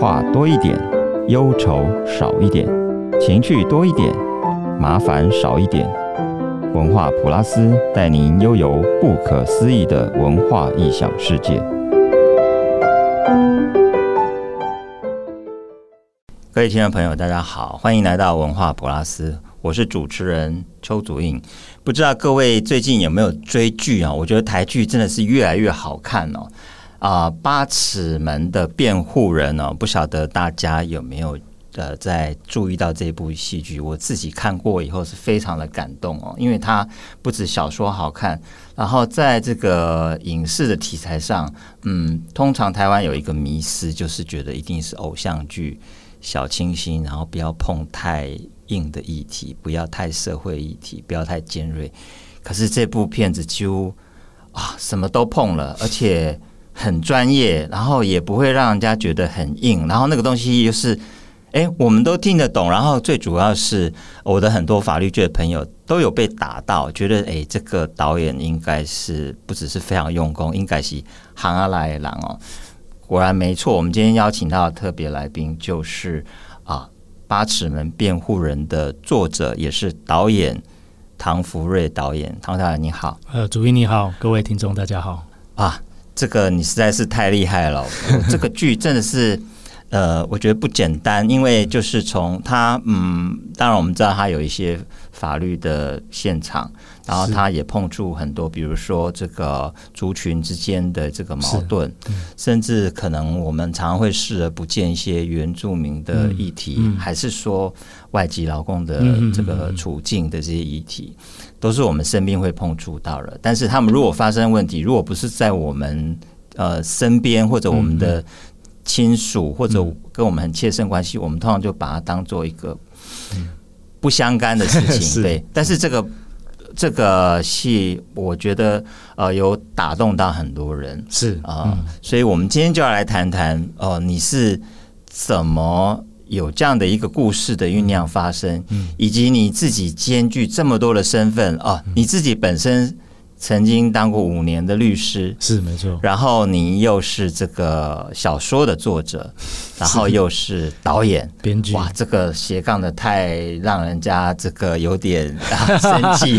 话多一点，忧愁少一点，情趣多一点，麻烦少一点。文化普拉斯带您悠游不可思议的文化异想世界。各位听众朋友，大家好，欢迎来到文化普拉斯，我是主持人邱祖胤。不知道各位最近有没有追剧啊？我觉得台剧真的是越来越好看哦。啊，八尺门的辩护人哦，不晓得大家有没有呃在注意到这部戏剧？我自己看过以后是非常的感动哦，因为它不止小说好看，然后在这个影视的题材上，嗯，通常台湾有一个迷思，就是觉得一定是偶像剧，小清新，然后不要碰太硬的议题，不要太社会议题，不要太尖锐。可是这部片子几乎啊什么都碰了，而且。很专业，然后也不会让人家觉得很硬，然后那个东西又是，哎，我们都听得懂。然后最主要是我的很多法律界的朋友都有被打到，觉得哎，这个导演应该是不只是非常用功，应该是行啊来郎哦。果然没错，我们今天邀请到的特别来宾就是啊，《八尺门辩护人》的作者也是导演唐福瑞导演。唐导演你好，呃，主编你好，各位听众大家好啊。这个你实在是太厉害了，这个剧真的是，呃，我觉得不简单，因为就是从他，嗯，当然我们知道他有一些法律的现场，然后他也碰触很多，比如说这个族群之间的这个矛盾，甚至可能我们常常会视而不见一些原住民的议题，还是说外籍劳工的这个处境的这些议题。都是我们身边会碰触到的，但是他们如果发生问题，如果不是在我们呃身边或者我们的亲属或者跟我们很切身关系，我们通常就把它当做一个不相干的事情。对，但是这个这个戏，我觉得呃有打动到很多人，是啊，所以我们今天就要来谈谈哦，你是怎么？有这样的一个故事的酝酿发生，以及你自己兼具这么多的身份哦，你自己本身曾经当过五年的律师，是没错。然后你又是这个小说的作者，然后又是导演、编剧，哇，这个斜杠的太让人家这个有点 生气，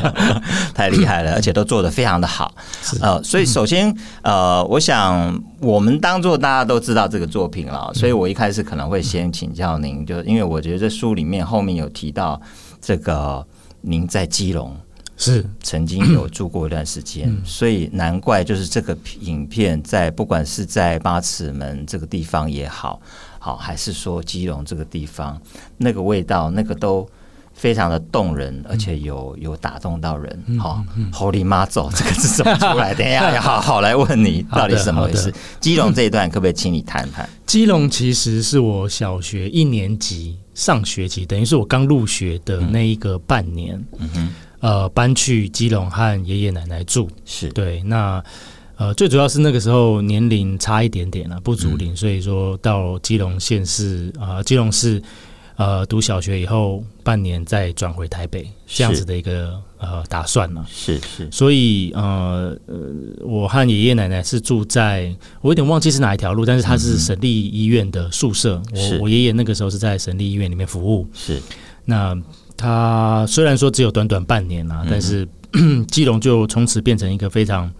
太厉害了，而且都做得非常的好。呃，所以首先呃，我想。我们当做大家都知道这个作品了，所以我一开始可能会先请教您，就因为我觉得这书里面后面有提到这个您在基隆是曾经有住过一段时间，所以难怪就是这个影片在不管是在八尺门这个地方也好，好还是说基隆这个地方，那个味道那个都。非常的动人，而且有有打动到人。好，Holy 妈走，这个是怎么出来？等一下 要好好来问你，到底是怎么回事？基隆这一段可不可以请你谈谈？基隆其实是我小学一年级上学期，等于是我刚入学的那一个半年。嗯哼，呃，搬去基隆和爷爷奶奶住。是对，那呃，最主要是那个时候年龄差一点点了，不足龄，所以说到基隆县市啊，基隆市。呃，读小学以后半年再转回台北，这样子的一个呃打算呢？是是，所以呃呃，我和爷爷奶奶是住在，我有点忘记是哪一条路，但是他是省立医院的宿舍。我我爷爷那个时候是在省立医院里面服务。是，那他虽然说只有短短半年啊，但是 基隆就从此变成一个非常。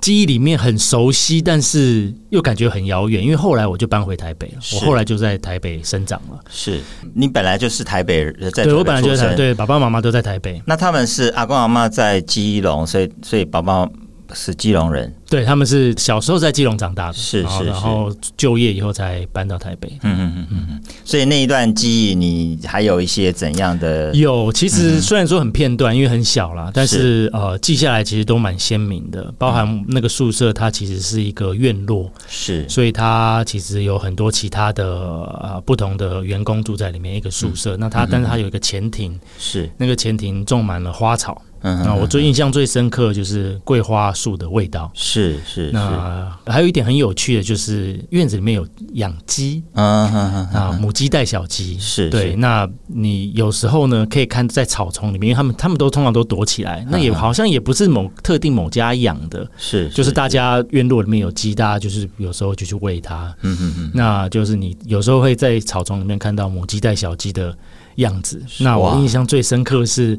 记忆里面很熟悉，但是又感觉很遥远，因为后来我就搬回台北了。我后来就在台北生长了。是你本来就是台北人，在对我本来就是台北，对爸爸妈妈都在台北。那他们是阿公阿妈在基隆，所以所以爸爸。是基隆人，对，他们是小时候在基隆长大的，是是，然后就业以后才搬到台北。嗯嗯嗯嗯嗯。所以那一段记忆，你还有一些怎样的？有，其实虽然说很片段，因为很小啦，但是呃，记下来其实都蛮鲜明的。包含那个宿舍，它其实是一个院落，是，所以它其实有很多其他的呃不同的员工住在里面一个宿舍。那它，但是它有一个前庭，是那个前庭种满了花草。嗯，那我最印象最深刻就是桂花树的味道。是是。那还有一点很有趣的就是院子里面有养鸡，啊啊，母鸡带小鸡。是。对，那你有时候呢可以看在草丛里面，因为他们他们都通常都躲起来，那也好像也不是某特定某家养的，是，就是大家院落里面有鸡，大家就是有时候就去喂它。嗯嗯嗯。那就是你有时候会在草丛里面看到母鸡带小鸡的样子。那我印象最深刻是。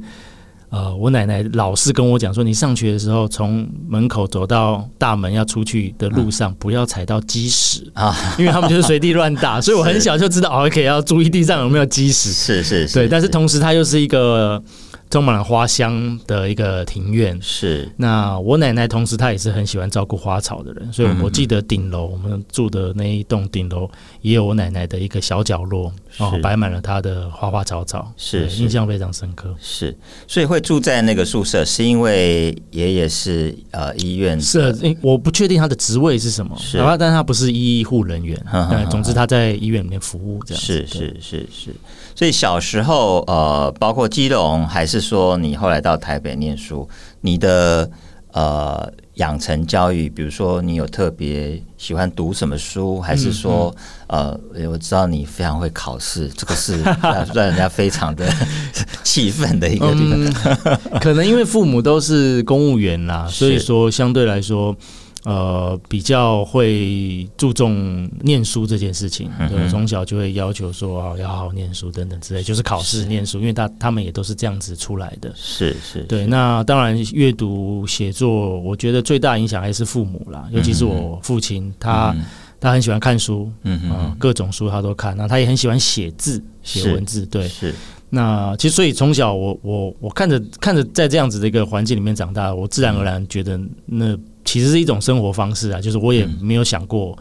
呃，我奶奶老是跟我讲说，你上学的时候，从门口走到大门要出去的路上，不要踩到鸡屎啊，因为他们就是随地乱打，所以我很小就知道哦，可以要注意地上有没有鸡屎。是是是，对，但是同时它又是一个。充满了花香的一个庭院是。那我奶奶同时她也是很喜欢照顾花草的人，所以我记得顶楼我们住的那一栋顶楼也有我奶奶的一个小角落，哦，摆满了她的花花草草，是印象非常深刻。是，所以会住在那个宿舍，是因为爷爷是呃医院是，我不确定他的职位是什么，是，但他不是医护人员，但总之他在医院里面服务这样。是是是是。所以小时候，呃，包括基隆，还是说你后来到台北念书，你的呃养成教育，比如说你有特别喜欢读什么书，还是说，嗯嗯、呃，我知道你非常会考试，这个是 让人家非常的 气愤的一个地方。嗯、可能因为父母都是公务员啦，所以说相对来说。呃，比较会注重念书这件事情，对，从小就会要求说啊，要好好念书等等之类，就是考试念书，因为他他们也都是这样子出来的。是是，对。那当然，阅读写作，我觉得最大影响还是父母啦，尤其是我父亲，他他很喜欢看书，嗯嗯，各种书他都看，那他也很喜欢写字，写文字，对。是。那其实，所以从小我我我看着看着在这样子的一个环境里面长大，我自然而然觉得那。其实是一种生活方式啊，就是我也没有想过，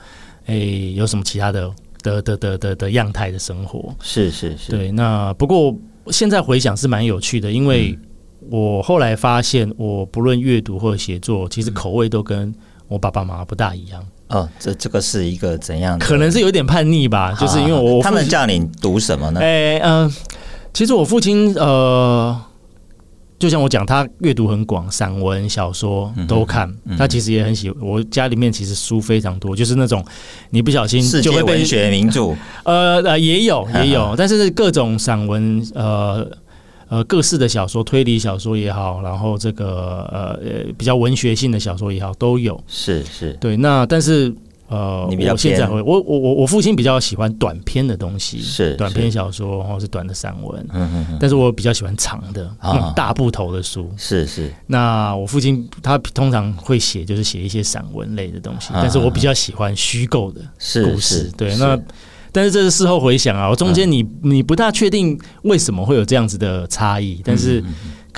哎、有什么其他的的的的的的样态的生活。是是是，对。那不过现在回想是蛮有趣的，因为我后来发现，我不论阅读或者写作，其实口味都跟我爸爸妈妈不大一样。哦，这这个是一个怎样的？可能是有点叛逆吧，就是因为我他们叫你读什么呢？哎嗯、呃，其实我父亲呃。就像我讲，他阅读很广，散文、小说都看。他其实也很喜欢。我家里面其实书非常多，就是那种你不小心就会被文学名著。呃呃，也有 也有，但是各种散文，呃呃，各式的小说，推理小说也好，然后这个呃比较文学性的小说也好，都有。是是，对。那但是。呃，我现在会，我我我我父亲比较喜欢短篇的东西，是短篇小说或是短的散文，嗯嗯，但是我比较喜欢长的，嗯，大部头的书，是是。那我父亲他通常会写，就是写一些散文类的东西，但是我比较喜欢虚构的故事，对。那但是这是事后回想啊，我中间你你不大确定为什么会有这样子的差异，但是。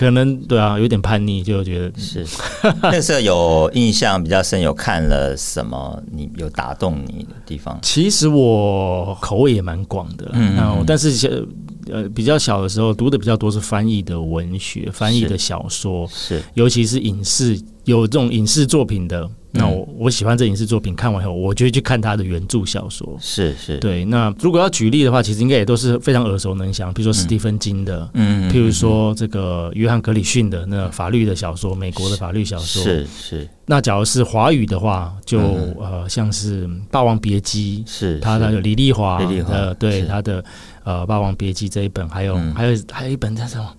可能对啊，有点叛逆，就觉得是 那时候有印象比较深，有看了什么？你有打动你的地方？其实我口味也蛮广的，嗯，但是呃比较小的时候读的比较多是翻译的文学，翻译的小说，是，是尤其是影视有这种影视作品的。那我我喜欢这影视作品，看完以后，我就会去看他的原著小说。是是，对。那如果要举例的话，其实应该也都是非常耳熟能详，比如说史蒂芬金的，嗯，譬如说这个约翰格里逊的那法律的小说，美国的法律小说。是是。那假如是华语的话，就呃像是《霸王别姬》，是他的李丽华呃，对他的呃《霸王别姬》这一本，还有还有还有一本叫什么？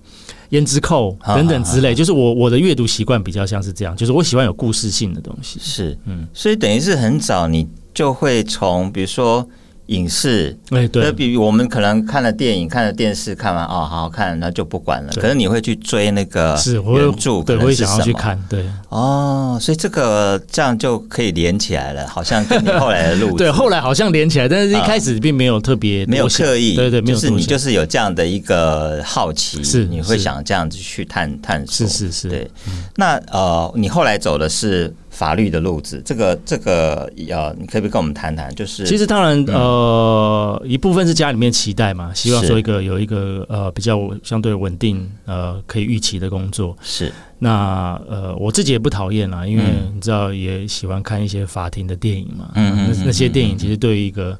胭脂扣等等之类，就是我我的阅读习惯比较像是这样，就是我喜欢有故事性的东西。是，嗯，所以等于是很早你就会从，比如说。影视，哎，对，比我们可能看了电影、看了电视，看完哦，好好看，那就不管了。可是你会去追那个原著，对，会想要去看，对。哦，所以这个这样就可以连起来了，好像跟你后来的路，对，后来好像连起来，但是一开始并没有特别，没有刻意，对对，就是你就是有这样的一个好奇，是你会想这样子去探探索，是是是，对。那呃，你后来走的是。法律的路子，这个这个呃你可不可以跟我们谈谈？就是其实当然，呃，一部分是家里面期待嘛，希望说一个有一个呃比较相对稳定呃可以预期的工作。是那呃我自己也不讨厌啦，因为你知道也喜欢看一些法庭的电影嘛。那那些电影其实对于一个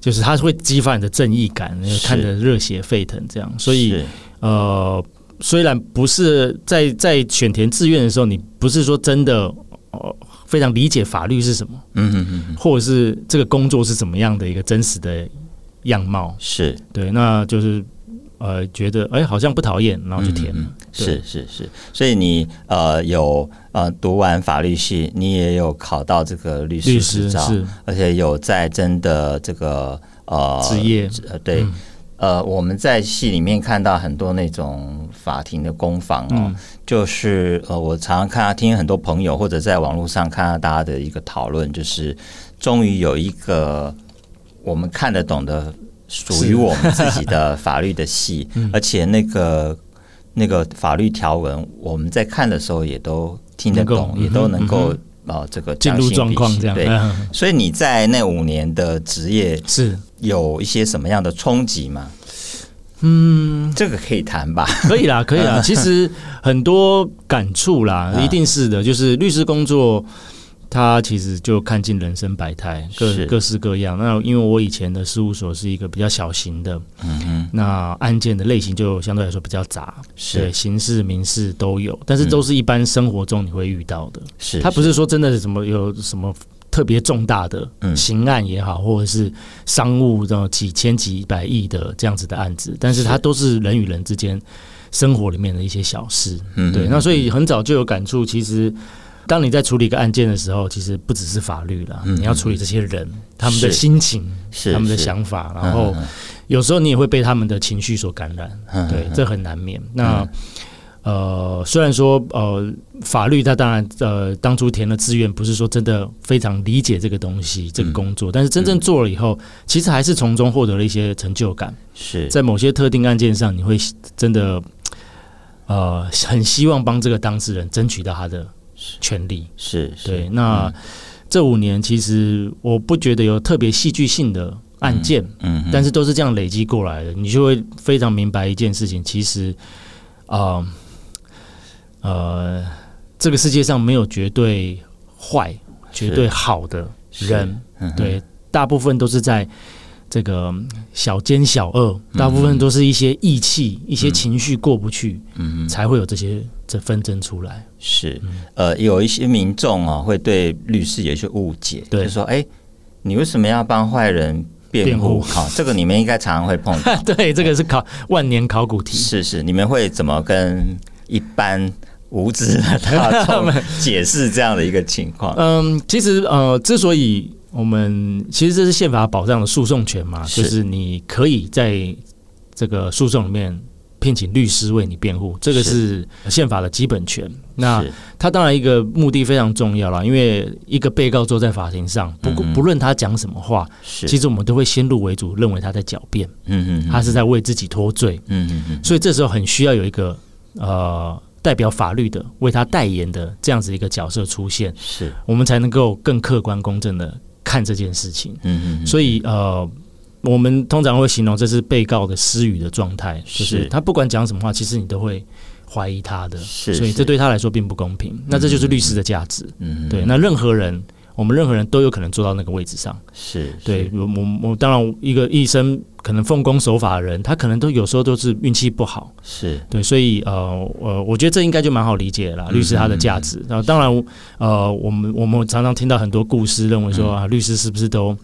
就是它会激发你的正义感，看着热血沸腾这样。所以呃。虽然不是在在选填志愿的时候，你不是说真的哦非常理解法律是什么，嗯嗯嗯，或者是这个工作是怎么样的一个真实的样貌，是。对，那就是呃觉得哎好像不讨厌，然后就填了，嗯嗯是是是，所以你呃有呃读完法律系，你也有考到这个律师执照，是。而且有在真的这个呃职业。呃对。嗯呃，我们在戏里面看到很多那种法庭的攻防哦，嗯、就是呃，我常常看到听很多朋友或者在网络上看到大家的一个讨论，就是终于有一个我们看得懂的属于我们自己的法律的戏，而且那个那个法律条文我们在看的时候也都听得懂，也都能够。哦，这个进入状况这样对，所以你在那五年的职业是有一些什么样的冲击吗？嗯，这个可以谈吧？可以啦，可以啦。其实很多感触啦，一定是的。就是律师工作。他其实就看尽人生百态，各各式各样。那因为我以前的事务所是一个比较小型的，那案件的类型就相对来说比较杂，是对，刑事、民事都有，但是都是一般生活中你会遇到的。是，他不是说真的是什么有什么特别重大的刑案也好，或者是商务这种几千几百亿的这样子的案子，但是它都是人与人之间生活里面的一些小事。嗯，对。那所以很早就有感触，其实。当你在处理一个案件的时候，其实不只是法律了，嗯、你要处理这些人他们的心情、是他们的想法，然后有时候你也会被他们的情绪所感染，嗯、对，这很难免。嗯、那呃，虽然说呃，法律它当然呃，当初填了志愿，不是说真的非常理解这个东西、这个工作，嗯、但是真正做了以后，其实还是从中获得了一些成就感。是在某些特定案件上，你会真的呃，很希望帮这个当事人争取到他的。权利。是，是。对。那、嗯、这五年其实我不觉得有特别戏剧性的案件，嗯，嗯，但是都是这样累积过来的，你就会非常明白一件事情，其实，呃，呃，这个世界上没有绝对坏、绝对好的人，嗯、对，大部分都是在。这个小奸小恶，大部分都是一些义气、嗯、一些情绪过不去，嗯，才会有这些这纷争出来。是，呃，有一些民众啊，会对律师有一些误解，对，就说，哎，你为什么要帮坏人辩护？好，这个你们应该常常会碰到。对，这个是考万年考古题。是是，你们会怎么跟一般无知的 大众解释这样的一个情况？嗯，其实呃，之所以我们其实这是宪法保障的诉讼权嘛，是。就是你可以在这个诉讼里面聘请律师为你辩护，这个是。宪法的基本权。那他当然一个目的非常重要了，因为一个被告坐在法庭上，不不论他讲什么话，是。其实我们都会先入为主认为他在狡辩，嗯嗯，他是在为自己脱罪，嗯嗯嗯，所以这时候很需要有一个呃代表法律的为他代言的这样子一个角色出现，是。我们才能够更客观公正的。看这件事情，嗯嗯，所以呃，我们通常会形容这是被告的私语的状态，就是他不管讲什么话，其实你都会怀疑他的，是，所以这对他来说并不公平。那这就是律师的价值，嗯，对。那任何人，我们任何人都有可能坐到那个位置上，是对。我我我当然一个医生。可能奉公守法的人，他可能都有时候都是运气不好，是对，所以呃呃，我觉得这应该就蛮好理解了。律师他的价值，然后、嗯、当然呃，我们我们常常听到很多故事，认为说啊，律师是不是都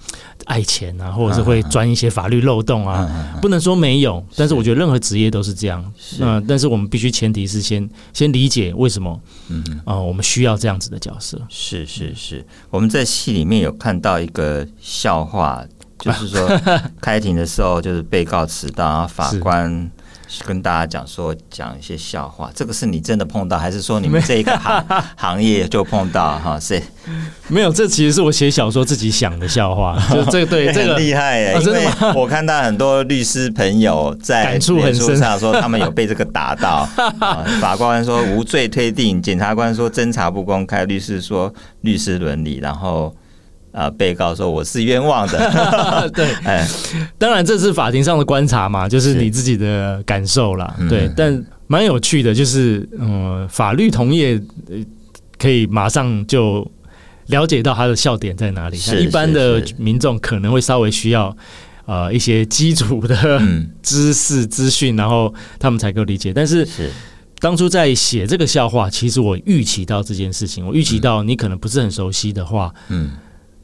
爱钱啊，或者是会钻一些法律漏洞啊？啊不能说没有，但是我觉得任何职业都是这样。那呃，但是我们必须前提是先先理解为什么，嗯我们需要这样子的角色。是是是，我们在戏里面有看到一个笑话。就是说，开庭的时候就是被告迟到，然后法官跟大家讲说讲一些笑话。这个是你真的碰到，还是说你们这一个行 行业就碰到？哈，是，没有，这其实是我写小说自己想的笑话。就这个对，这个厉害耶！因为我看到很多律师朋友在感触很深，说他们有被这个打到。法官说无罪推定，检察官说侦查不公开，律师说律师伦理，然后。啊！被告说我是冤枉的，对，哎，当然这是法庭上的观察嘛，就是你自己的感受啦，对。嗯、但蛮有趣的，就是嗯，法律同业可以马上就了解到他的笑点在哪里，是一般的民众可能会稍微需要。呃一些基础的 知识资讯，然后他们才够理解。但是当初在写这个笑话，其实我预期到这件事情，我预期到你可能不是很熟悉的话，嗯，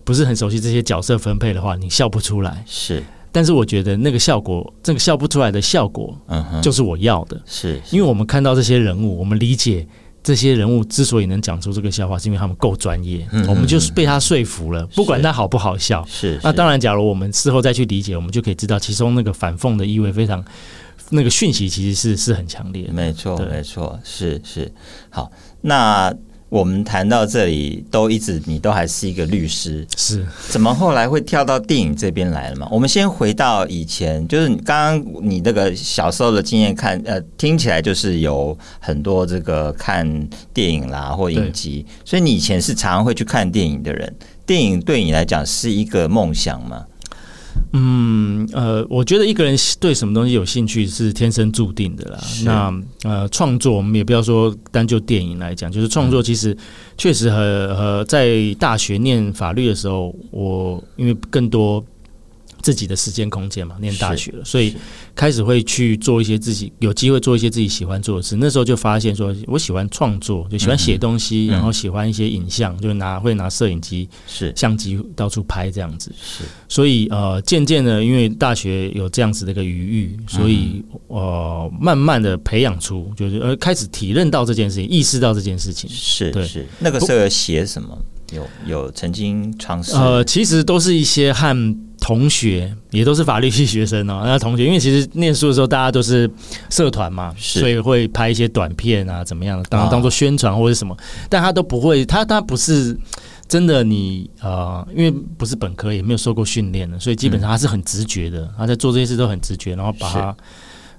不是很熟悉这些角色分配的话，你笑不出来。是，但是我觉得那个效果，这个笑不出来的效果，嗯哼，就是我要的。是，因为我们看到这些人物，我们理解。这些人物之所以能讲出这个笑话，是因为他们够专业，嗯、我们就是被他说服了。不管他好不好笑，是，是那当然，假如我们事后再去理解，我们就可以知道其中那个反讽的意味非常，那个讯息其实是是很强烈的。没错，没错，是是。好，那。我们谈到这里，都一直你都还是一个律师，是怎么后来会跳到电影这边来了嘛？我们先回到以前，就是你刚刚你那个小时候的经验看，呃，听起来就是有很多这个看电影啦或影集，所以你以前是常常会去看电影的人。电影对你来讲是一个梦想吗？嗯呃，我觉得一个人对什么东西有兴趣是天生注定的啦。那呃，创作我们也不要说单就电影来讲，就是创作其实确实和和在大学念法律的时候，我因为更多。自己的时间空间嘛，念大学了，所以开始会去做一些自己有机会做一些自己喜欢做的事。那时候就发现说，我喜欢创作，就喜欢写东西，嗯、然后喜欢一些影像，就拿会拿摄影机、是相机到处拍这样子。是，所以呃，渐渐的，因为大学有这样子的一个余裕，所以呃，慢慢的培养出，就是呃，开始体认到这件事情，意识到这件事情。是，对，是那个时候写什么？有有曾经尝试？呃，其实都是一些和。同学也都是法律系学生哦，那同学因为其实念书的时候大家都是社团嘛，所以会拍一些短片啊，怎么样的当当做宣传或者什么，但他都不会，他他不是真的你呃，因为不是本科，也没有受过训练的，所以基本上他是很直觉的，他在做这些事都很直觉，然后把它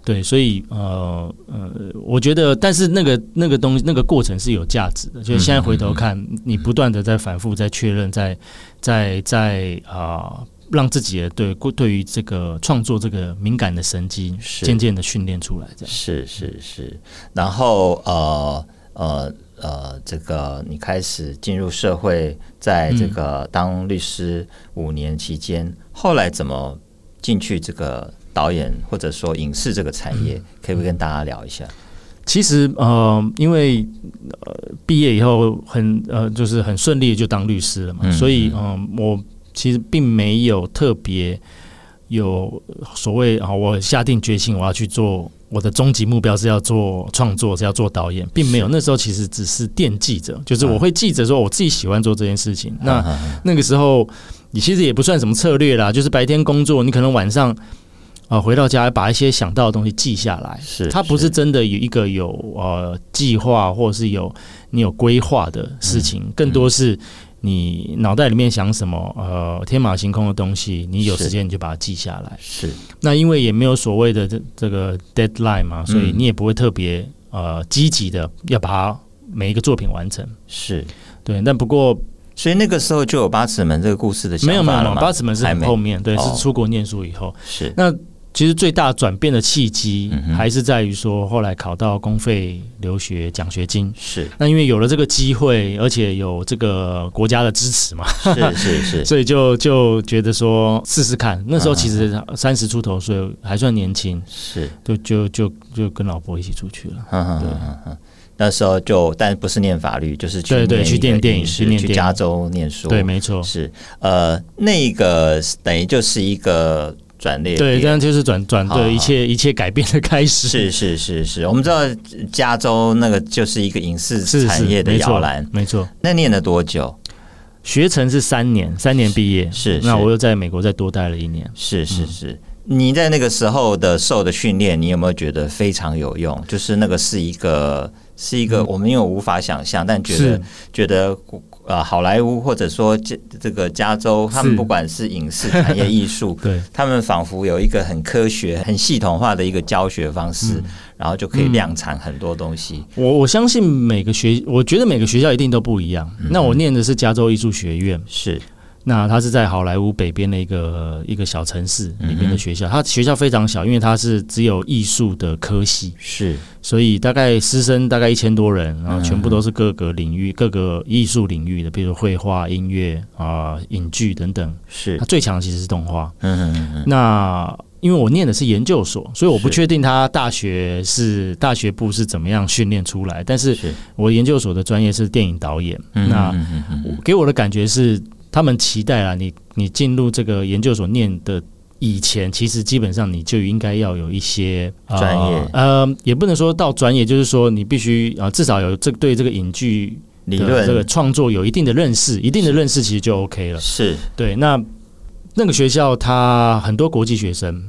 对，所以呃呃，我觉得，但是那个那个东西那个过程是有价值的，就是现在回头看，你不断的在反复在确认，在在在啊。让自己的对对于这个创作这个敏感的神经渐渐的训练出来，这样是是是。然后呃呃呃，这个你开始进入社会，在这个当律师五年期间，嗯、后来怎么进去这个导演或者说影视这个产业？可以不可以跟大家聊一下？其实呃，因为呃毕业以后很呃就是很顺利就当律师了嘛，嗯、所以嗯、呃、我。其实并没有特别有所谓啊，我下定决心我要去做，我的终极目标是要做创作，是要做导演，并没有。那时候其实只是惦记着，就是我会记着说我自己喜欢做这件事情。那那个时候你其实也不算什么策略啦，就是白天工作，你可能晚上啊回到家把一些想到的东西记下来。是，它不是真的有一个有呃计划或者是有你有规划的事情，更多是。你脑袋里面想什么？呃，天马行空的东西，你有时间你就把它记下来。是，那因为也没有所谓的这这个 deadline 嘛，所以你也不会特别呃积极的要把它每一个作品完成。是对，但不过，所以那个时候就有八尺门这个故事的想法了？没有没有，八尺门是很后面，对，是出国念书以后。是那。其实最大转变的契机，还是在于说，后来考到公费留学奖学金。是，那因为有了这个机会，而且有这个国家的支持嘛，是是是，所以就就觉得说试试看。那时候其实三十出头所以，还算年轻，是，就就就就跟老婆一起出去了。对，那时候就，但不是念法律，就是去对对去电电影，去念去加州念书。对，没错，是。呃，那个等于就是一个。转捩对，这样就是转转对一切一切改变的开始。是是是是，我们知道加州那个就是一个影视产业的摇篮，没错。那念了多久？学成是三年，三年毕业。是，那我又在美国再多待了一年。是是是，你在那个时候的受的训练，你有没有觉得非常有用？就是那个是一个是一个我们因为无法想象，但觉得觉得。呃，好莱坞或者说这这个加州，他们不管是影视产业、艺术，对，他们仿佛有一个很科学、很系统化的一个教学方式，嗯、然后就可以量产很多东西。我我相信每个学，我觉得每个学校一定都不一样。嗯、那我念的是加州艺术学院，是。那它是在好莱坞北边的一个一个小城市里面的学校，它学校非常小，因为它是只有艺术的科系，是，所以大概师生大概一千多人，然后全部都是各个领域、各个艺术领域的，比如绘画、音乐啊、影剧等等。是，它最强其实是动画。嗯嗯嗯。那因为我念的是研究所，所以我不确定他大学是大学部是怎么样训练出来，但是我研究所的专业是电影导演。那给我的感觉是。他们期待啊，你你进入这个研究所念的以前，其实基本上你就应该要有一些专业，呃，也不能说到专业，就是说你必须啊，至少有这对这个影剧理论、这个创作有一定的认识，一定的认识其实就 OK 了。是对。那那个学校它很多国际学生，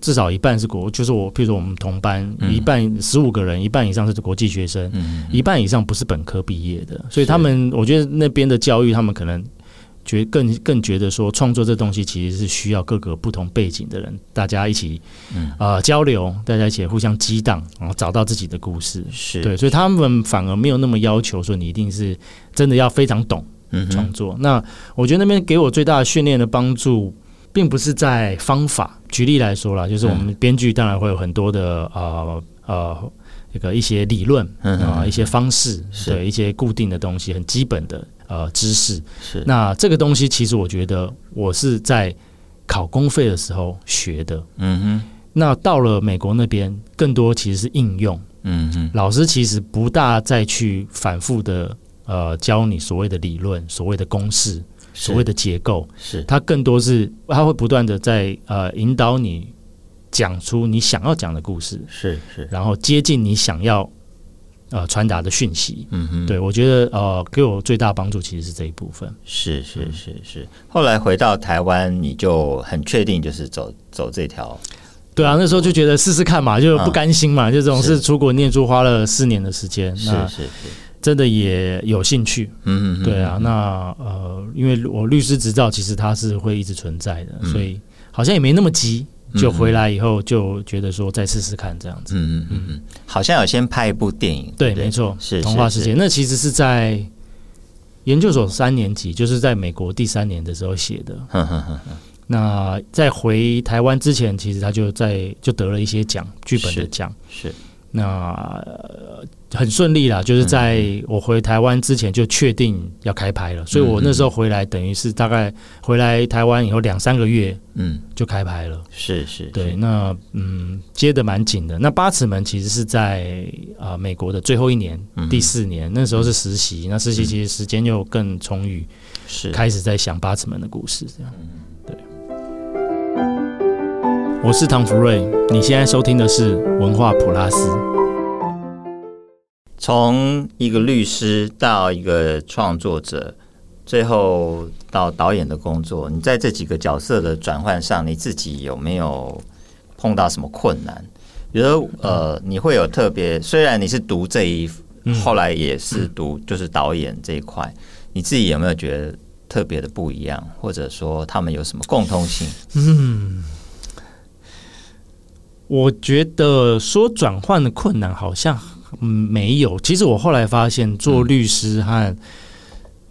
至少一半是国，就是我，譬如说我们同班一半十五个人，一半以上是国际学生，一半以上不是本科毕业的，所以他们我觉得那边的教育，他们可能。觉更更觉得说，创作这东西其实是需要各个不同背景的人，大家一起嗯呃交流，大家一起互相激荡，然后找到自己的故事。是对，所以他们反而没有那么要求说你一定是真的要非常懂创作。嗯、那我觉得那边给我最大的训练的帮助，并不是在方法。举例来说啦，就是我们编剧当然会有很多的呃呃一个一些理论啊、呃，一些方式，对一些固定的东西，很基本的。呃，知识。是。那这个东西，其实我觉得我是在考公费的时候学的。嗯哼，那到了美国那边，更多其实是应用。嗯哼，老师其实不大再去反复的呃教你所谓的理论、所谓的公式、所谓的结构，是。他更多是他会不断的在呃引导你讲出你想要讲的故事，是是，然后接近你想要。呃，传达的讯息，嗯哼，对我觉得呃，给我最大帮助其实是这一部分。是是是是。后来回到台湾，你就很确定就是走走这条。对啊，那时候就觉得试试看嘛，就不甘心嘛，嗯、就总是出国念书，花了四年的时间，是是是，真的也有兴趣。嗯嗯，对啊，那呃，因为我律师执照其实它是会一直存在的，嗯、所以好像也没那么急。就回来以后就觉得说再试试看这样子，嗯嗯嗯嗯，好像有先拍一部电影，对，没错，是童话世界。那其实是在研究所三年级，就是在美国第三年的时候写的。那在回台湾之前，其实他就在就得了一些奖，剧本的奖。是那。很顺利啦，就是在我回台湾之前就确定要开拍了，嗯、所以我那时候回来等于是大概回来台湾以后两三个月，嗯，就开拍了。是是，对，那嗯接的蛮紧的。那八尺门其实是在啊、呃、美国的最后一年，嗯、第四年，那时候是实习，嗯、那实习其实时间又更充裕，是开始在想八尺门的故事这样。对，我是唐福瑞，你现在收听的是文化普拉斯。从一个律师到一个创作者，最后到导演的工作，你在这几个角色的转换上，你自己有没有碰到什么困难？比如说，呃，你会有特别，虽然你是读这一，后来也是读就是导演这一块，你自己有没有觉得特别的不一样，或者说他们有什么共通性？嗯，我觉得说转换的困难好像。嗯，没有。其实我后来发现，做律师和、嗯、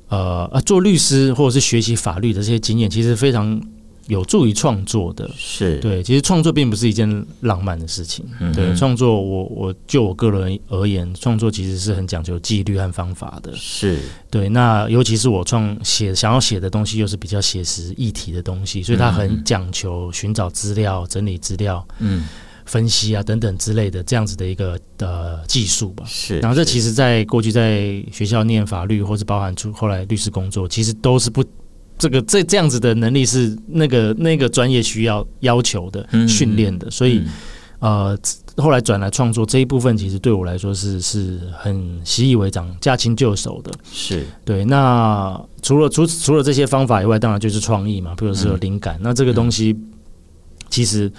呃呃做律师或者是学习法律的这些经验，其实非常有助于创作的。是对，其实创作并不是一件浪漫的事情。嗯、对，创作我我就我个人而言，创作其实是很讲究纪律和方法的。是对，那尤其是我创写想要写的东西，又是比较写实议题的东西，所以它很讲求寻找资料、整理资料。嗯。分析啊等等之类的这样子的一个呃技术吧，是。然后这其实，在过去在学校念法律，或是包含出后来律师工作，其实都是不这个这这样子的能力是那个那个专业需要要求的训练的。所以呃，后来转来创作这一部分，其实对我来说是是很习以为常、驾轻就熟的。是对。那除了除除了这些方法以外，当然就是创意嘛，比如说有灵感。那这个东西其实。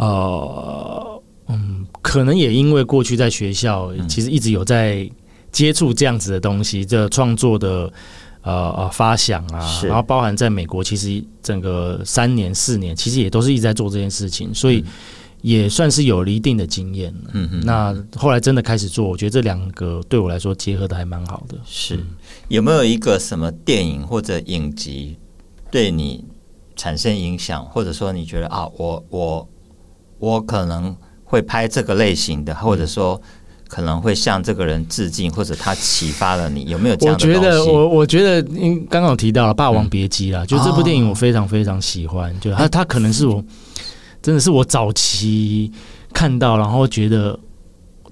呃，嗯，可能也因为过去在学校，其实一直有在接触这样子的东西，这创作的呃呃发想啊，然后包含在美国，其实整个三年四年，其实也都是一直在做这件事情，所以也算是有了一定的经验。嗯嗯，那后来真的开始做，我觉得这两个对我来说结合的还蛮好的。是有没有一个什么电影或者影集？对你产生影响，或者说你觉得啊，我我我可能会拍这个类型的，或者说可能会向这个人致敬，或者他启发了你，有没有这样？我觉得我我觉得，因刚刚有提到了《霸王别姬》啦，嗯、就这部电影我非常非常喜欢，哦、就他他可能是我真的是我早期看到，然后觉得。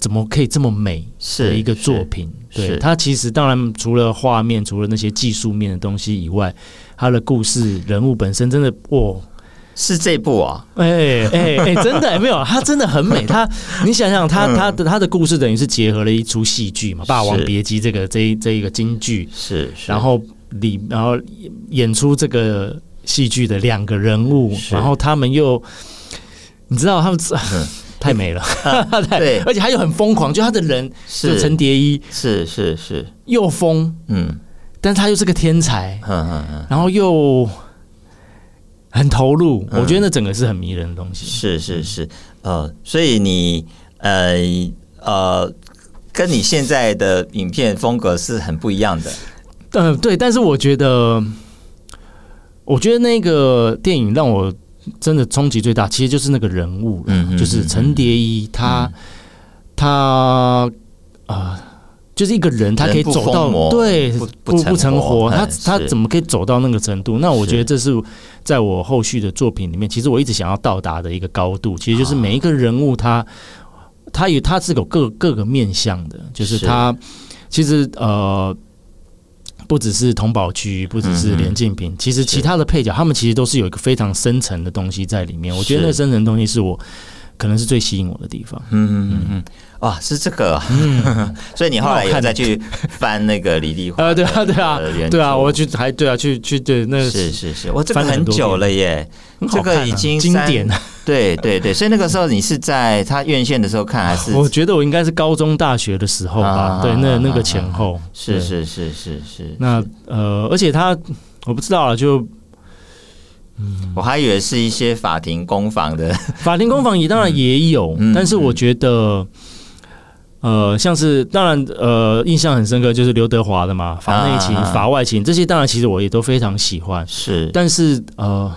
怎么可以这么美的一个作品？对，它其实当然除了画面，除了那些技术面的东西以外，它的故事人物本身真的哇，是这部啊！哎哎哎，真的没有，它真的很美。它你想想，它它的它的故事等于是结合了一出戏剧嘛，《霸王别姬》这个这一这一个京剧是，然后里然后演出这个戏剧的两个人物，然后他们又你知道他们。太美了，对，而且他又很疯狂，就他的人是。陈蝶衣，是是是，又疯，嗯，但是他又是个天才，然后又很投入，我觉得那整个是很迷人的东西，是是是，呃，所以你呃呃，跟你现在的影片风格是很不一样的，嗯，对，但是我觉得，我觉得那个电影让我。真的冲击最大，其实就是那个人物，嗯，就是陈蝶衣，他，嗯、他啊、呃，就是一个人，他可以走到对不不不成活，他他怎么可以走到那个程度？那我觉得这是在我后续的作品里面，其实我一直想要到达的一个高度，其实就是每一个人物他，他他有他是有各各个面向的，就是他其实呃。不只是佟宝区，不只是连晋平，其实其他的配角，他们其实都是有一个非常深层的东西在里面。我觉得那深层东西是我可能是最吸引我的地方。嗯嗯嗯嗯，哇，是这个，嗯，所以你后来也再去翻那个李丽华，呃，对啊，对啊，对啊，我去还对啊，去去对，那是是是，我这个很久了耶，这个已经经典了。对对对，所以那个时候你是在他院线的时候看，还是？我觉得我应该是高中大学的时候吧。啊、对，那那个前后是是是是是。那呃，而且他我不知道啊，就嗯，我还以为是一些法庭攻防的，法庭攻防也当然也有，嗯、但是我觉得呃，像是当然呃，印象很深刻就是刘德华的嘛，法内情、啊、法外情这些，当然其实我也都非常喜欢。是，但是呃。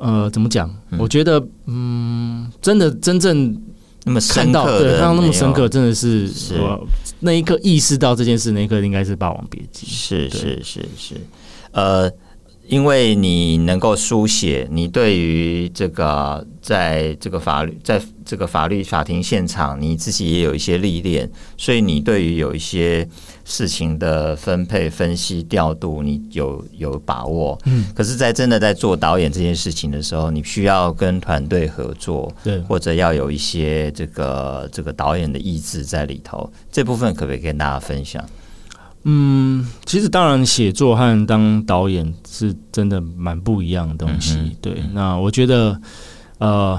呃，怎么讲？我觉得，嗯，真的真正那么深刻，对，刚刚那么深刻，真的是我那一刻意识到这件事，那一刻应该是《霸王别姬》。是是是是，呃。因为你能够书写，你对于这个在这个法律，在这个法律法庭现场，你自己也有一些历练，所以你对于有一些事情的分配、分析、调度，你有有把握。嗯，可是，在真的在做导演这件事情的时候，你需要跟团队合作，对，或者要有一些这个这个导演的意志在里头。这部分可不可以跟大家分享？嗯，其实当然，写作和当导演是真的蛮不一样的东西。嗯、对，那我觉得，呃，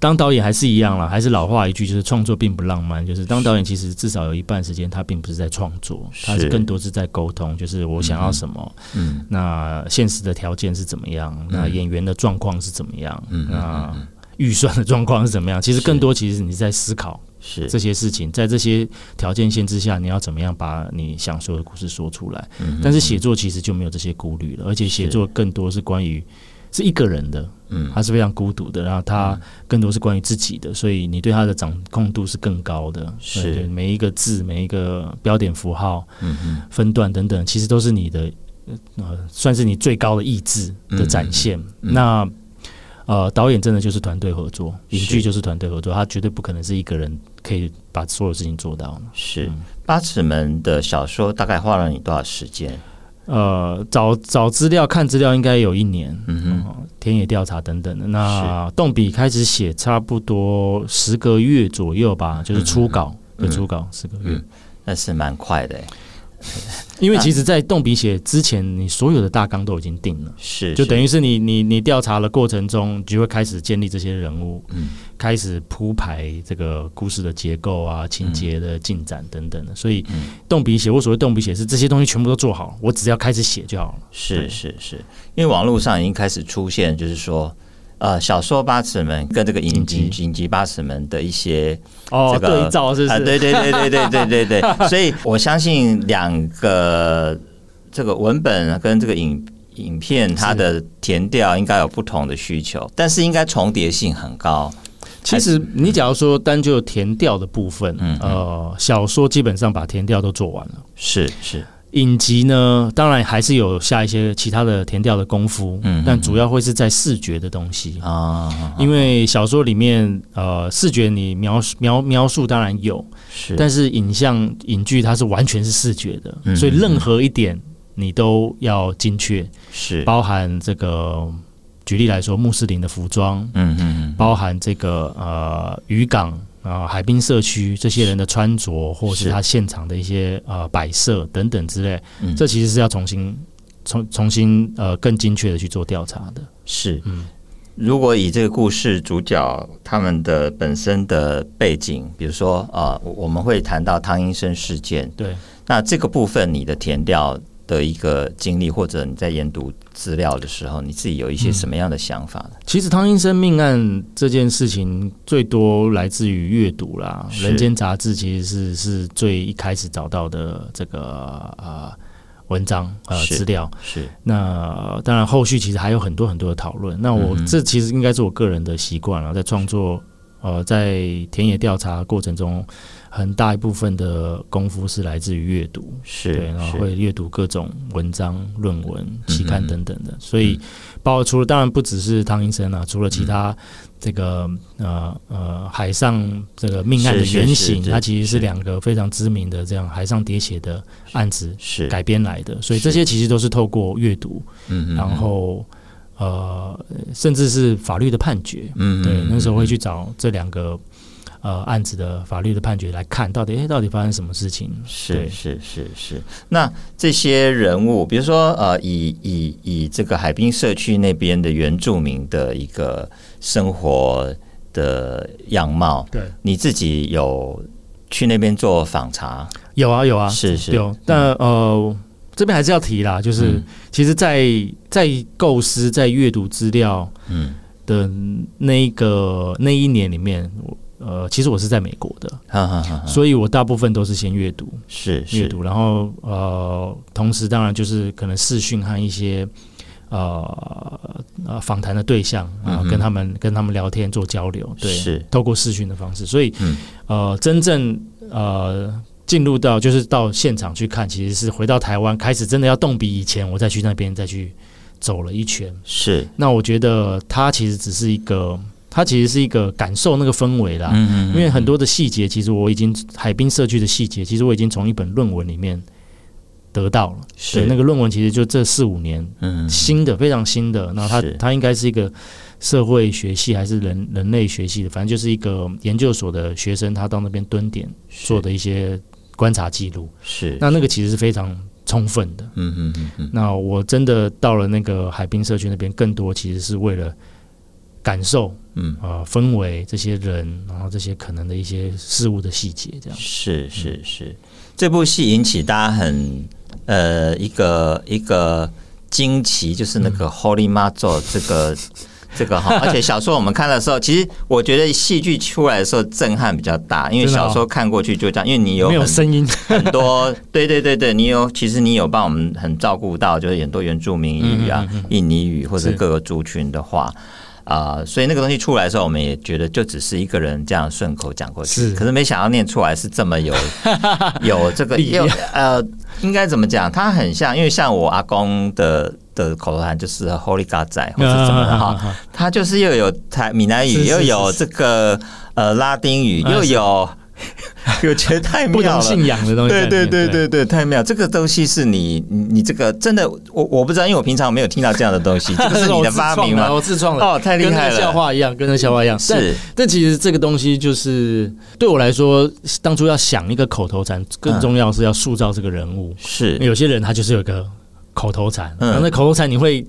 当导演还是一样啦，还是老话一句，就是创作并不浪漫。就是当导演，其实至少有一半时间，他并不是在创作，他是更多是在沟通。就是我想要什么，嗯，那现实的条件是怎么样？嗯、那演员的状况是怎么样？嗯，那预算的状况是怎么样？其实更多，其实你在思考。是这些事情，在这些条件限制下，你要怎么样把你想说的故事说出来？嗯、但是写作其实就没有这些顾虑了，而且写作更多是关于是一个人的，嗯，他是非常孤独的，然后他更多是关于自己的，所以你对他的掌控度是更高的。是每一个字、每一个标点符号、嗯分段等等，其实都是你的，呃，算是你最高的意志的展现。那。呃，导演真的就是团队合作，影剧就是团队合作，他绝对不可能是一个人可以把所有事情做到。是《八尺门》的小说大概花了你多少时间？呃，找找资料、看资料应该有一年，嗯哼、呃，田野调查等等的。那动笔开始写，差不多十个月左右吧，就是初稿，对、嗯，初稿十个月，嗯、那是蛮快的。因为其实，在动笔写之前，你所有的大纲都已经定了，是，就等于是你你你调查的过程中，就会开始建立这些人物，嗯，开始铺排这个故事的结构啊、情节的进展等等的。所以，动笔写，我所谓动笔写，是这些东西全部都做好，我只要开始写就好了。是是是，因为网络上已经开始出现，就是说。呃，小说《八尺门》跟这个影集《影集八尺门》的一些哦对照，是不是？啊，对对对对对对对对，所以我相信两个这个文本跟这个影影片它的填调应该有不同的需求，但是应该重叠性很高。其实你假如说单就填调的部分，嗯，呃，小说基本上把填调都做完了，是是。影集呢，当然还是有下一些其他的填调的功夫，嗯，但主要会是在视觉的东西啊，因为小说里面呃视觉你描述描描述当然有，是，但是影像影剧它是完全是视觉的，嗯，所以任何一点你都要精确，是。包含这个。举例来说，穆斯林的服装，嗯嗯嗯，包含这个呃渔港啊、呃、海滨社区这些人的穿着，或是他现场的一些呃摆设等等之类，嗯，这其实是要重新重重新呃更精确的去做调查的。是，嗯，如果以这个故事主角他们的本身的背景，比如说呃，我们会谈到汤英生事件，对，那这个部分你的填调的一个经历，或者你在研读资料的时候，你自己有一些什么样的想法呢？嗯、其实汤英生命案这件事情，最多来自于阅读啦，《人间杂志》其实是是最一开始找到的这个呃文章呃资料。是那当然后续其实还有很多很多的讨论。那我、嗯、这其实应该是我个人的习惯了，在创作呃在田野调查过程中。很大一部分的功夫是来自于阅读，是对，然后会阅读各种文章、论文、期刊等等的。嗯、所以，包括除了当然不只是汤医生啊，除了其他这个呃呃海上这个命案的原型，它其实是两个非常知名的这样海上喋血的案子是改编来的。所以这些其实都是透过阅读，嗯，然后呃，甚至是法律的判决，嗯，对，那时候会去找这两个。呃，案子的法律的判决来看，到底诶，到底发生什么事情？是是是是。那这些人物，比如说呃，以以以这个海滨社区那边的原住民的一个生活的样貌，对，你自己有去那边做访查？有啊有啊，是是有。但呃，这边还是要提啦，就是、嗯、其实在，在在构思、在阅读资料嗯的那一个、嗯、那一年里面，呃，其实我是在美国的，哈哈哈哈，所以我大部分都是先阅读，是阅读，然后呃，同时当然就是可能视讯和一些呃呃访谈的对象啊，跟他们跟他们聊天做交流，对，是透过视讯的方式，所以、嗯、呃，真正呃进入到就是到现场去看，其实是回到台湾开始真的要动笔以前，我再去那边再去走了一圈，是，那我觉得它其实只是一个。它其实是一个感受那个氛围啦，嗯嗯，因为很多的细节，其实我已经海滨社区的细节，其实我已经从一本论文里面得到了。是那个论文，其实就这四五年，嗯，新的非常新的。然后它它应该是一个社会学系还是人人类学系的，反正就是一个研究所的学生，他到那边蹲点做的一些观察记录。是那那个其实是非常充分的。嗯嗯嗯嗯。那我真的到了那个海滨社区那边，更多其实是为了。感受，嗯。啊、呃，氛围，这些人，然后这些可能的一些事物的细节，这样。是是是。这部戏引起大家很呃一个一个惊奇，就是那个 Holy Mazo 这个、嗯、这个哈，而且小说我们看的时候，其实我觉得戏剧出来的时候震撼比较大，因为小说看过去就这样，因为你有很没有声音。很多，对对对对，你有其实你有帮我们很照顾到，就是很多原住民语啊、嗯嗯嗯印尼语或者各个族群的话。啊、呃，所以那个东西出来的时候，我们也觉得就只是一个人这样顺口讲过去，是，可是没想到念出来是这么有 有这个有呃，应该怎么讲？它很像，因为像我阿公的的口头禅就是 Holy God 在或者怎么的哈，它就是又有台闽南语，又有这个呃拉丁语，又有。我觉得太妙了，信仰的东西，对对对对对，太妙。这个东西是你你这个真的，我我不知道，因为我平常没有听到这样的东西，这个是你的发明吗？我自创的哦，太厉害了，跟那笑话一样，跟那笑话一样。是，但其实这个东西就是对我来说，当初要想一个口头禅，更重要是要塑造这个人物。是，有些人他就是有个口头禅，然后那口头禅你会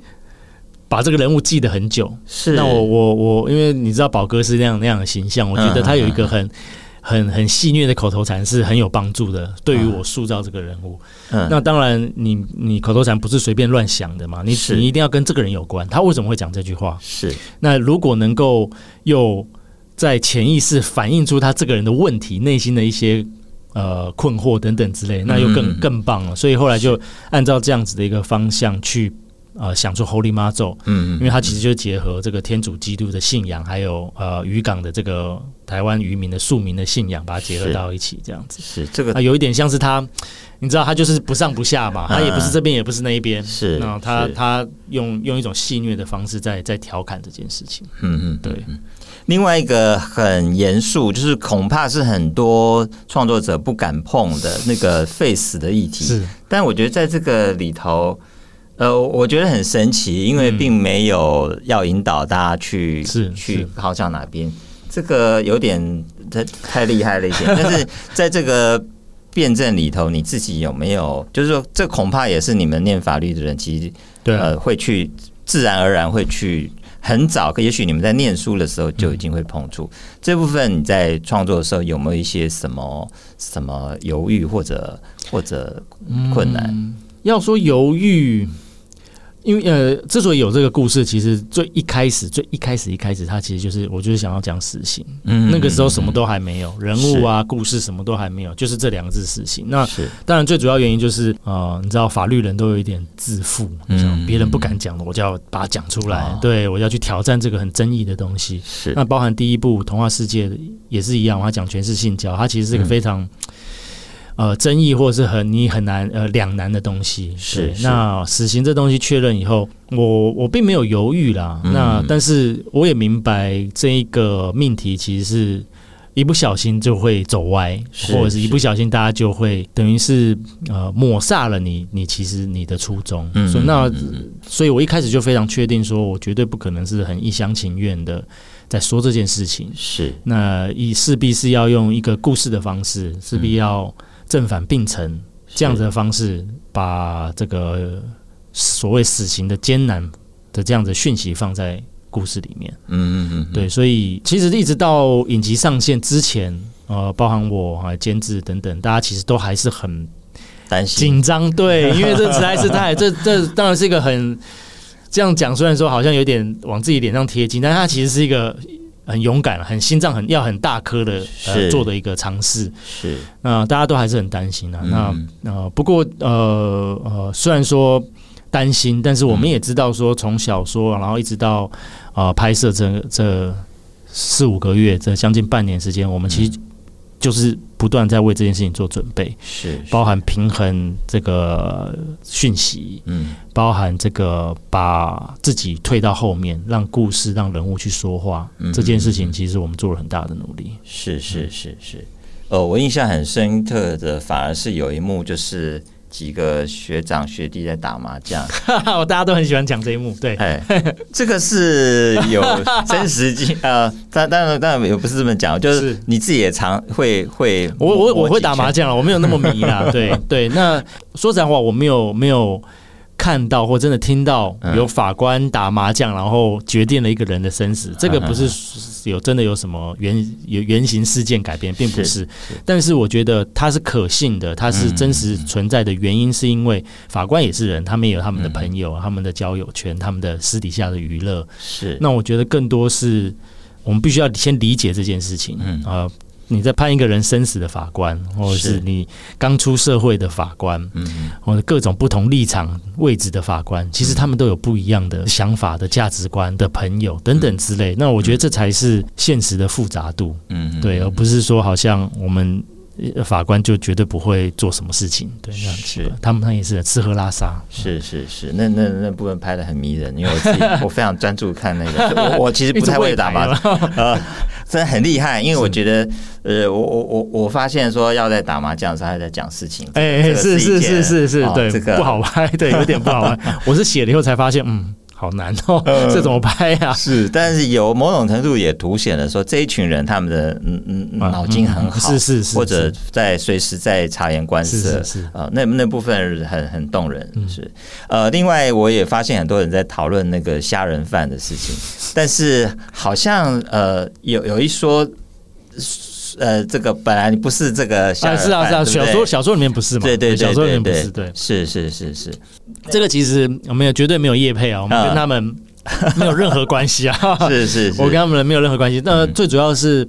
把这个人物记得很久。是，那我我我，因为你知道宝哥是那样那样的形象，我觉得他有一个很。很很戏谑的口头禅是很有帮助的，对于我塑造这个人物。嗯，那当然你，你你口头禅不是随便乱想的嘛？你你一定要跟这个人有关，他为什么会讲这句话？是。那如果能够又在潜意识反映出他这个人的问题、内心的一些呃困惑等等之类，那又更更棒了。所以后来就按照这样子的一个方向去呃想出 Holy 妈咒，嗯，因为它其实就结合这个天主基督的信仰，还有呃渔港的这个台湾渔民的庶民的信仰，把它结合到一起，这样子是，是这个。啊，有一点像是他，你知道他就是不上不下嘛，他也不是这边也不是那一边，是，那他他用用一种戏谑的方式在在调侃这件事情，嗯嗯，对。另外一个很严肃，就是恐怕是很多创作者不敢碰的那个废死的议题。是，但我觉得在这个里头，呃，我觉得很神奇，因为并没有要引导大家去是去靠向哪边，这个有点太太厉害了一点。但是在这个辩证里头，你自己有没有？就是说，这恐怕也是你们念法律的人，其实对呃会去自然而然会去。很早，也许你们在念书的时候就已经会碰触、嗯、这部分。你在创作的时候有没有一些什么什么犹豫或者或者困难？嗯、要说犹豫。因为呃，之所以有这个故事，其实最一开始、最一开始、一开始，他其实就是我就是想要讲死刑。嗯，那个时候什么都还没有，人物啊、故事什么都还没有，就是这两个字“死刑”。那当然最主要原因就是呃，你知道法律人都有一点自负，嗯，别人不敢讲的，我就要把它讲出来。对，我要去挑战这个很争议的东西。是，那包含第一部《童话世界》也是一样，他讲全是性交，它其实是一个非常。呃，争议或者是很你很难呃两难的东西是，是那死刑这东西确认以后，我我并没有犹豫啦。嗯、那但是我也明白这一个命题其实是一不小心就会走歪，或者是一不小心大家就会等于是呃抹煞了你你其实你的初衷。嗯、所以那所以我一开始就非常确定说，我绝对不可能是很一厢情愿的在说这件事情。是那以势必是要用一个故事的方式，势必要。正反并成这样子的方式，把这个所谓死刑的艰难的这样子讯息放在故事里面。嗯嗯嗯，对，所以其实一直到影集上线之前，呃，包含我啊监制等等，大家其实都还是很担心、紧张。对，因为这实在是太这这当然是一个很这样讲，虽然说好像有点往自己脸上贴金，但它其实是一个。很勇敢，很心脏很要很大颗的呃做的一个尝试是，那、呃、大家都还是很担心啊。嗯、那呃不过呃呃虽然说担心，但是我们也知道说从小说然后一直到呃拍摄这这四五个月这将近半年时间，我们其实。就是不断在为这件事情做准备，是包含平衡这个讯息，嗯，包含这个把自己退到后面，让故事让人物去说话，嗯，这件事情其实我们做了很大的努力。是是是是，呃，我印象很深刻的反而是有一幕就是。几个学长学弟在打麻将，大家都很喜欢讲这一幕。对，哎，这个是有 真实经呃，当当然当然也不是这么讲，就是你自己也常会会，我我我会打麻将了，我没有那么迷啦。对 对，那说实在话，我没有没有。看到或真的听到有法官打麻将，然后决定了一个人的生死，这个不是有真的有什么原有原型事件改变，并不是。但是我觉得它是可信的，它是真实存在的原因，是因为法官也是人，他们也有他们的朋友、他们的交友圈、他们的私底下的娱乐。是。那我觉得更多是我们必须要先理解这件事情。嗯啊。你在判一个人生死的法官，或者是你刚出社会的法官，嗯，或者各种不同立场位置的法官，其实他们都有不一样的想法的价值观的朋友等等之类。那我觉得这才是现实的复杂度，嗯，对，而不是说好像我们。法官就绝对不会做什么事情，对，那是。他们，他也是吃喝拉撒，是是是，那那那部分拍的很迷人，因为我自己我非常专注看那个，我我其实不太会打麻 将，呃，真的很厉害，因为我觉得，呃，我我我我发现说要在打麻将的时候还在讲事情，哎，是是是是是，对，这个不好拍，对，有点不好拍，我是写了以后才发现，嗯。好难哦，这怎么拍呀？是，但是有某种程度也凸显了说这一群人他们的嗯嗯脑筋很好，是是是，或者在随时在察言观色，是啊，那那部分很很动人，是呃，另外我也发现很多人在讨论那个虾人饭的事情，但是好像呃有有一说。呃，这个本来不是这个小，是啊是啊，小说小说里面不是嘛？对对对，小说里面不是，对，是是是是。这个其实我们也绝对没有业配啊，我们跟他们没有任何关系啊，是 是，我跟他们没有任何关系。那最主要是，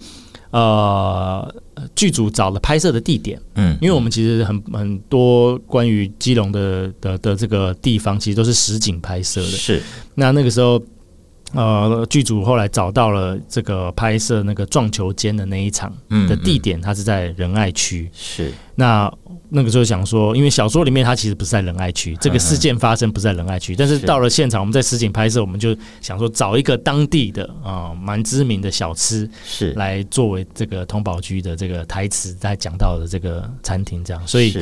呃，剧组找了拍摄的地点，嗯，因为我们其实很很多关于基隆的的的这个地方，其实都是实景拍摄的。是，那那个时候，呃，剧组后来找到了这个拍摄那个撞球间的那一场的地点，它是在仁爱区。是，那。那个时候想说，因为小说里面它其实不是在仁爱区，这个事件发生不是在仁爱区，但是到了现场，我们在实景拍摄，我们就想说找一个当地的啊蛮知名的小吃是。来作为这个通宝居的这个台词在讲到的这个餐厅这样，所以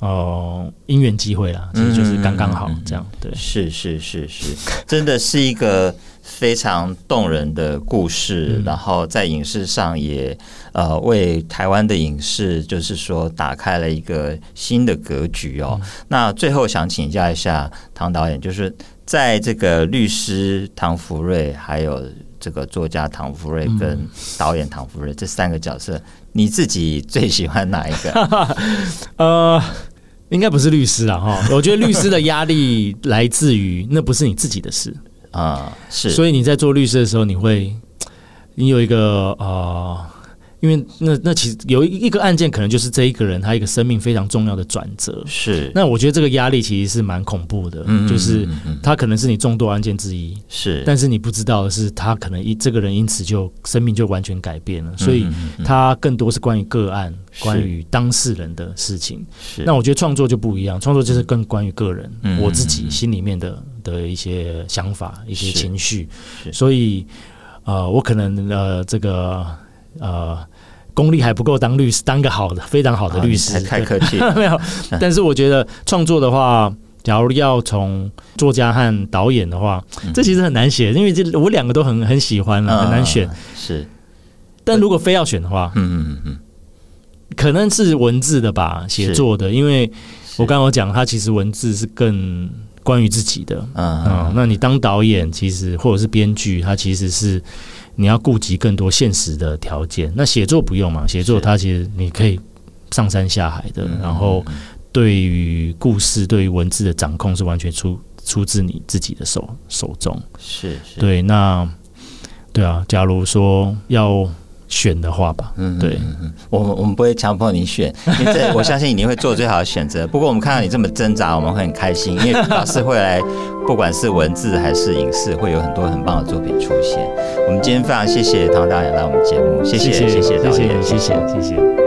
哦因缘机会啦，其实就是刚刚好这样，对，是是是是，真的是一个。非常动人的故事，嗯、然后在影视上也呃为台湾的影视就是说打开了一个新的格局哦。嗯、那最后想请教一下唐导演，就是在这个律师唐福瑞，还有这个作家唐福瑞跟导演唐福瑞、嗯、这三个角色，你自己最喜欢哪一个？呃，应该不是律师了哈。我觉得律师的压力来自于那不是你自己的事。啊，是，所以你在做律师的时候，你会，你有一个呃。因为那那其实有一个案件，可能就是这一个人他一个生命非常重要的转折。是，那我觉得这个压力其实是蛮恐怖的，嗯、就是他可能是你众多案件之一。是，但是你不知道的是，他可能一这个人因此就生命就完全改变了。所以他更多是关于个案，关于当事人的事情。是，那我觉得创作就不一样，创作就是更关于个人，嗯、我自己心里面的的一些想法、一些情绪。所以呃，我可能呃这个呃。功力还不够当律师，当个好的、非常好的律师。太客气了，没有。但是我觉得创作的话，假如要从作家和导演的话，嗯、这其实很难写，因为这我两个都很很喜欢了，很难选。嗯、是，但如果非要选的话，嗯嗯嗯嗯，可能是文字的吧，写作的，因为我刚刚讲，他其实文字是更关于自己的。嗯那你当导演，其实或者是编剧，他其实是。你要顾及更多现实的条件，那写作不用嘛？写作它其实你可以上山下海的，然后对于故事、对于文字的掌控是完全出出自你自己的手手中。是是，对，那对啊，假如说要。选的话吧，嗯，对，我们我们不会强迫你选，因为我相信 你会做最好的选择。不过我们看到你这么挣扎，我们会很开心，因为老师会来，不管是文字还是影视，会有很多很棒的作品出现。我们今天非常谢谢唐导演来我们节目，谢谢谢谢谢谢谢谢谢谢。